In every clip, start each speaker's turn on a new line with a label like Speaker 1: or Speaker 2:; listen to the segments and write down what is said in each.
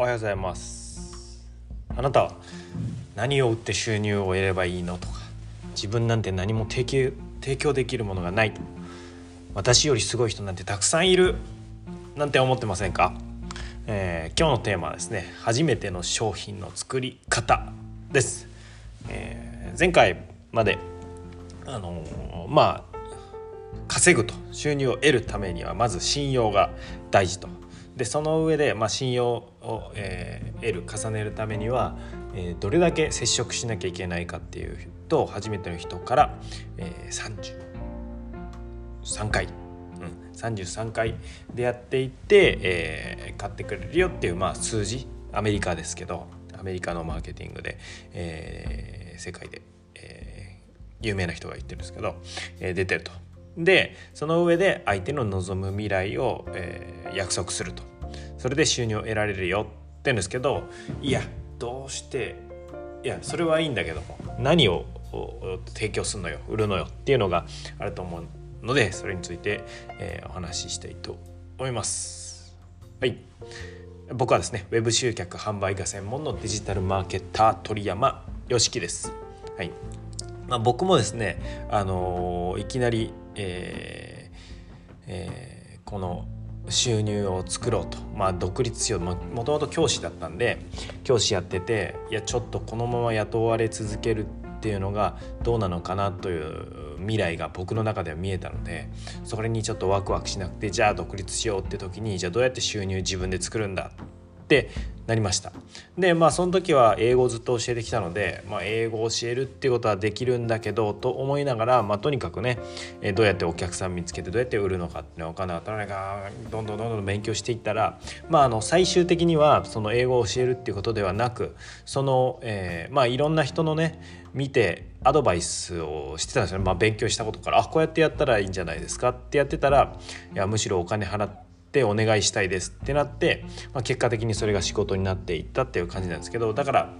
Speaker 1: おはようございます。あなたは何を売って収入を得ればいいのとか自分なんて何も提供提供できるものがないと。私よりすごい人なんてたくさんいるなんて思ってませんか、えー、今日のテーマはですね初めての商品の作り方です、えー、前回まであのー、まあ稼ぐと収入を得るためにはまず信用が大事と。でその上で、まあ、信用を、えー、得る重ねるためには、えー、どれだけ接触しなきゃいけないかっていうと初めての人から、えー、33回、うん、33回でやっていって、えー、買ってくれるよっていう、まあ、数字アメリカですけどアメリカのマーケティングで、えー、世界で、えー、有名な人が言ってるんですけど、えー、出てると。でその上で相手の望む未来を、えー、約束するとそれで収入を得られるよって言うんですけどいやどうしていやそれはいいんだけども何を提供するのよ売るのよっていうのがあると思うのでそれについて、えー、お話ししたいと思います。はい僕はですねウェブ集客販売が専門のデジタルマーケッター鳥山よしきです。はいまあ、僕もですね、あのー、いきなり、えーえー、この収入を作ろうと、まあ、独立しよう。もともと教師だったんで教師やってていやちょっとこのまま雇われ続けるっていうのがどうなのかなという未来が僕の中では見えたのでそれにちょっとワクワクしなくてじゃあ独立しようって時にじゃあどうやって収入自分で作るんだってなりました。でまあその時は英語をずっと教えてきたので、まあ、英語を教えるっていうことはできるんだけどと思いながら、まあ、とにかくねどうやってお客さん見つけてどうやって売るのかっていうの分かんなかったのがどんどんどんどん勉強していったら、まあ、あの最終的にはその英語を教えるっていうことではなくその、えー、まあいろんな人のね見てアドバイスをしてたんですよね、まあ、勉強したことからあこうやってやったらいいんじゃないですかってやってたらいやむしろお金払ってってお願いしたいですってなって、まあ、結果的にそれが仕事になっていったっていう感じなんですけどだから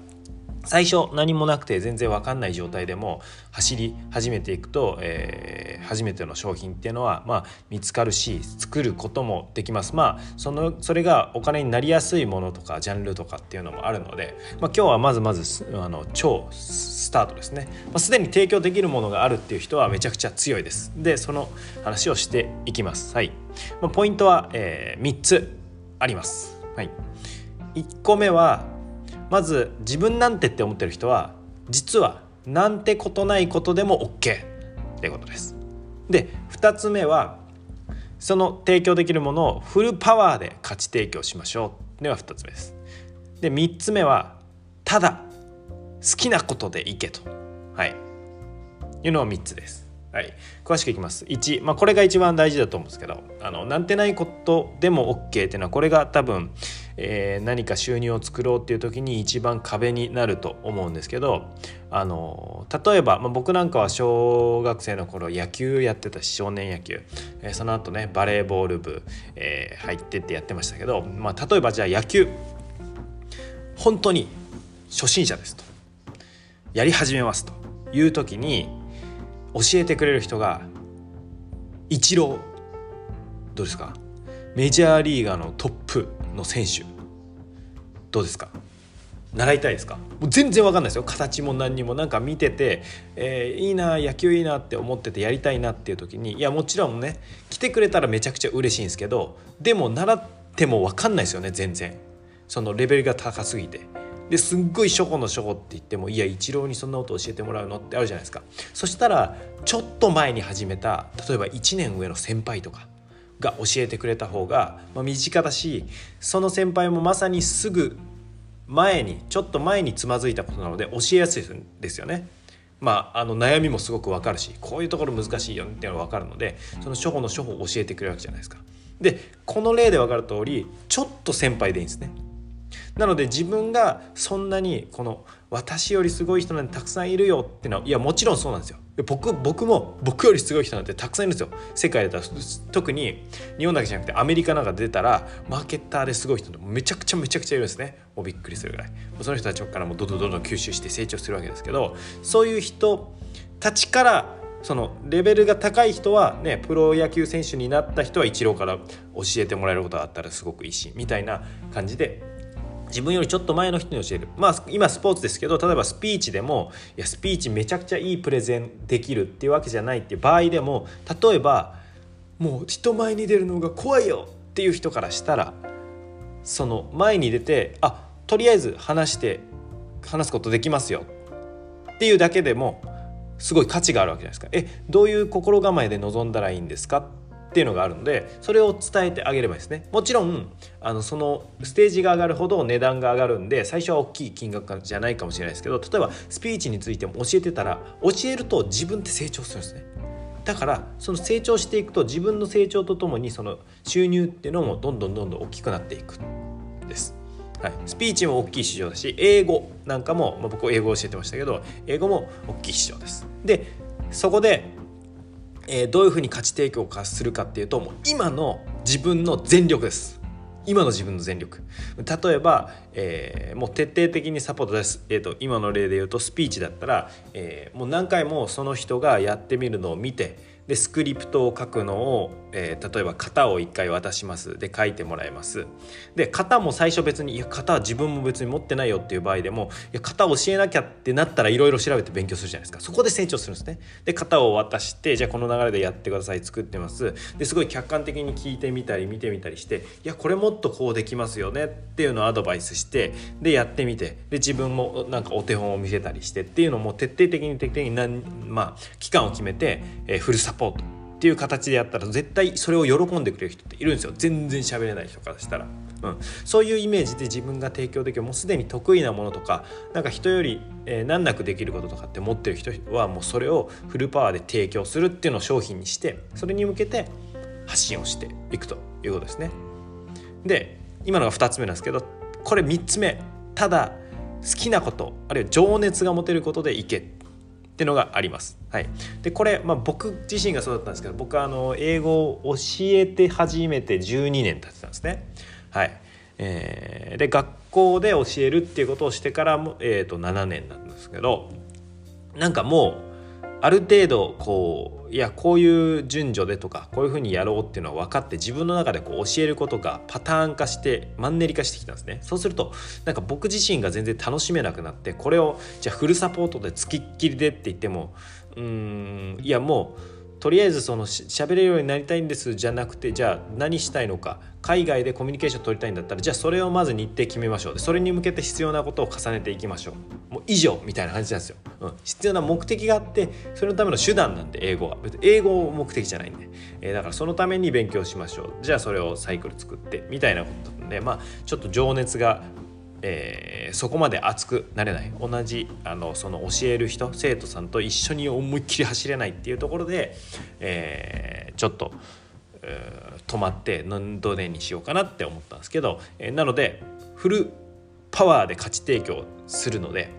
Speaker 1: 最初何もなくて全然分かんない状態でも走り始めていくと、えー、初めての商品っていうのは、まあ、見つかるし作ることもできます。まあそのそれがお金になりやすいものとかジャンルとかっていうのもあるので、まあ、今日はまずまずあの超スタートですね、まあ、すでに提供できるものがあるっていう人はめちゃくちゃ強いです。でその話をしていきます。はい、まあ、ポイントは、えー、3つあります。はい。1個目はまず自分なんてって思ってる人は実はなんてことないことでも OK ってことです。で2つ目はその提供できるものをフルパワーで価値提供しましょうでは2つ目です。で3つ目はただ好きなことでいけと、はい、いうのは3つです。はい、詳しくいきます1、まあ、これが一番大事だと思うんですけどあのなんてないことでも OK っていうのはこれが多分、えー、何か収入を作ろうっていう時に一番壁になると思うんですけどあの例えば、まあ、僕なんかは小学生の頃野球やってたし少年野球、えー、その後ねバレーボール部、えー、入ってってやってましたけど、まあ、例えばじゃあ野球。本当に初心者ですと。やり始めますと。いう時に教えてくれる人がイチロー。どうですか？メジャーリーガーのトップ。の選手。どうですか？習いたいですか？もう全然わかんないですよ。形も何にも。なんか見てて、えー、いいな野球いいなって思っててやりたいなっていう時にいやもちろんね来てくれたらめちゃくちゃ嬉しいんですけどでも習ってもわかんないですよね全然。そのレベルが高すぎて。ですっごい初歩の初歩って言ってもいや一郎にそんなこと教えてもらうのってあるじゃないですか。そしたらちょっと前に始めた例えば1年上の先輩とかが教えてくれた方が、ま、身近だしその先輩もまさにすぐ前にちょっと前につまずいたことなので教えやすいですよね。まあ、あの悩みもすごく分かるしこういうところ難しいよっていうのが分かるのでその初歩の処方を教えてくれるわけじゃないですか。でこの例で分かる通りちょっと先輩でいいんですね。なので自分がそんなにこの私よりすごい人なんてたくさんいるよっていうのはいやもちろんそうなんですよ。僕僕も僕よりすごい人なんてたくさんいるんですよ。世界で特に日本だけじゃなくてアメリカなんか出たらマーケッターですごい人めちゃくちゃめちゃくちゃいるんですね。もうびっくりするぐらい。その人たちからもどんどんどんどん吸収して成長するわけですけどそういう人たちからそのレベルが高い人はねプロ野球選手になった人はイチローから教えてもらえることがあったらすごくいいしみたいな感じで自分よりちょっと前の人に教えるまあ今スポーツですけど例えばスピーチでもいやスピーチめちゃくちゃいいプレゼンできるっていうわけじゃないっていう場合でも例えばもう人前に出るのが怖いよっていう人からしたらその前に出てあとりあえず話して話すことできますよっていうだけでもすごい価値があるわけじゃないですか。えどういう心構えで臨んだらいいんですかっていうのがあるのでそれを伝えてあげればいいですね。もちろんあのそのステージが上がるほど値段が上がるんで最初は大きい金額じゃないかもしれないですけど例えばスピーチについても教えてたら教えると自分って成長するんですね。だからその成長していくと自分の成長とともにその収入っていうのもどんどんどんどん大きくなっていくです。はい、スピーチも大きい市場だし英語なんかも、まあ、僕英語教えてましたけど英語も大きい市場です。でそこでえー、どういうふうに価値提供化するかっていうともう今の自分の全力です。今の自分の全力。例えば、えー、もう徹底的にサポートです、えーと、今の例で言うとスピーチだったら、えー、もう何回もその人がやってみるのを見てでスクリプトを書くのを、えー、例えば型を1回渡します。で書いてもらいます。で型も最初別にいや型は自分も別に持ってないよっていう場合でもいや型を教えなきゃってなったらいろいろ調べて勉強するじゃないですか。そこで成長するんですね。で型を渡してじゃあこの流れでやってください作ってます。ですごい客観的に聞いてみたり見てみたりしていやこれもっとこうできますよね。っていうのをアドバイスしてでやってみて。で自分もなんかお手本を見せたりしてっていうのも徹底的に徹底的に何まあ期間を決めて、えー、フルサポポートっていう形でやったら絶対それを喜んでくれる人っているんですよ。全然喋れない人からしたら、うん、そういうイメージで自分が提供できる。もうすでに得意なものとかなんか人より、えー、難なくできることとかって持ってる人はもうそれをフルパワーで提供するっていうのを商品にしてそれに向けて発信をしていくということですね。で今のが2つ目なんですけどこれ3つ目。ただ好きなことあるいは情熱が持てることでいけ。ってのがあります。はい、でこれ、まあ、僕自身がそうだったんですけど僕はあの英語を教えて初めて12年経ってたんですね。はいえー、で学校で教えるっていうことをしてからも、えー、と7年なんですけどなんかもうある程度こういやこういう順序でとかこういうふうにやろうっていうのは分かって自分の中でこう教えることがパターン化してマンネリ化してきたんですね。そうするとなんか僕自身が全然楽しめなくなってこれをじゃあフルサポートで付きっきりでって言ってもうーんいやもうとりあえずその喋れるようになりたいんですじゃなくてじゃあ何したいのか海外でコミュニケーション取りたいんだったらじゃあそれをまず日程決めましょう。それに向けて必要なことを重ねていきましょう。もう以上みたいな感じなんですよ、うん、必要な目的があってそれのための手段なんで英語は。別に英語を目的じゃないんで、えー、だからそのために勉強しましょう。じゃあそれをサイクル作ってみたいなことなんでまあちょっと情熱がえー、そこまで熱くなれない。同じあのその教える人生徒さんと一緒に思いっきり走れないっていうところで、えー、ちょっと、止まってどれにしようかなって思ったんですけど、えー、なのでフルパワーで価値提供するので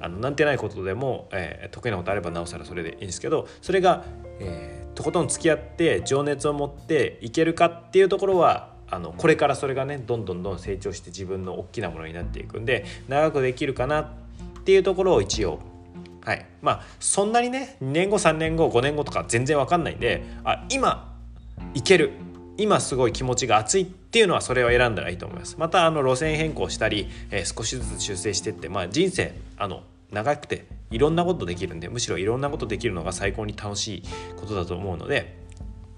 Speaker 1: あのなんてないことでも、えー、得意なことあればなおさらそれでいいんですけどそれが、えー、とことん付き合って情熱を持っていけるかっていうところはあのこれからそれがねどんどんどん成長して自分の大きなものになっていくんで長くできるかなっていうところを一応はい。まあそんなにね2年後3年後5年後とか全然わかんないんであ今いける。今すごい気持ちが熱いっていうのはそれを選んだらいいと思います。またあの路線変更したり、えー、少しずつ修正してってまあ人生あの長くていろんなことできるんでむしろいろんなことできるのが最高に楽しいことだと思うので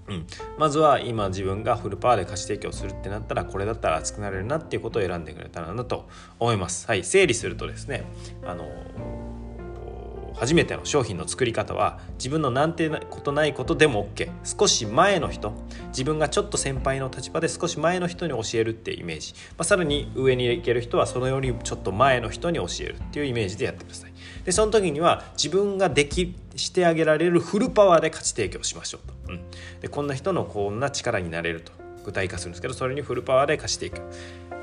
Speaker 1: うん、まずは今自分がフルパワーで価値提供するってなったらこれだったら熱くなれるなっていうことを選んでくれたらなと思います。はい、整理するとですねあの初めての商品の作り方は自分のなんてことないことでも OK 少し前の人。自分がちょっと先輩の立場で少し前の人に教えるっていうイメージ、まあ、さらに上に行ける人はそのよりちょっと前の人に教えるっていうイメージでやってください。でその時には自分ができしてあげられるフルパワーで価値提供しましょうと、うん、でこんな人のこんな力になれると。具体化するんですけどそれにフルパワーで貸していく。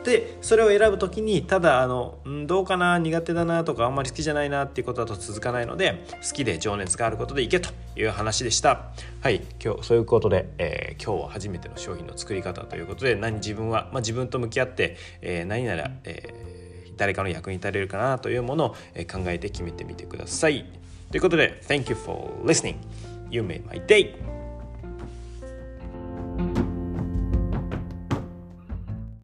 Speaker 1: でそれを選ぶ時にただあの、ん、どうかな苦手だなとかあんまり好きじゃないなっていうことだと続かないので好きで情熱があることでいけという話でした。はい今日そういうことで、えー、今日は初めての商品の作り方ということで何自分は、まあ、自分と向き合って、えー、何なら、えー、誰かの役に立てるかなというものを考えて決めてみてください。ということで Thank you for listening. You made my day.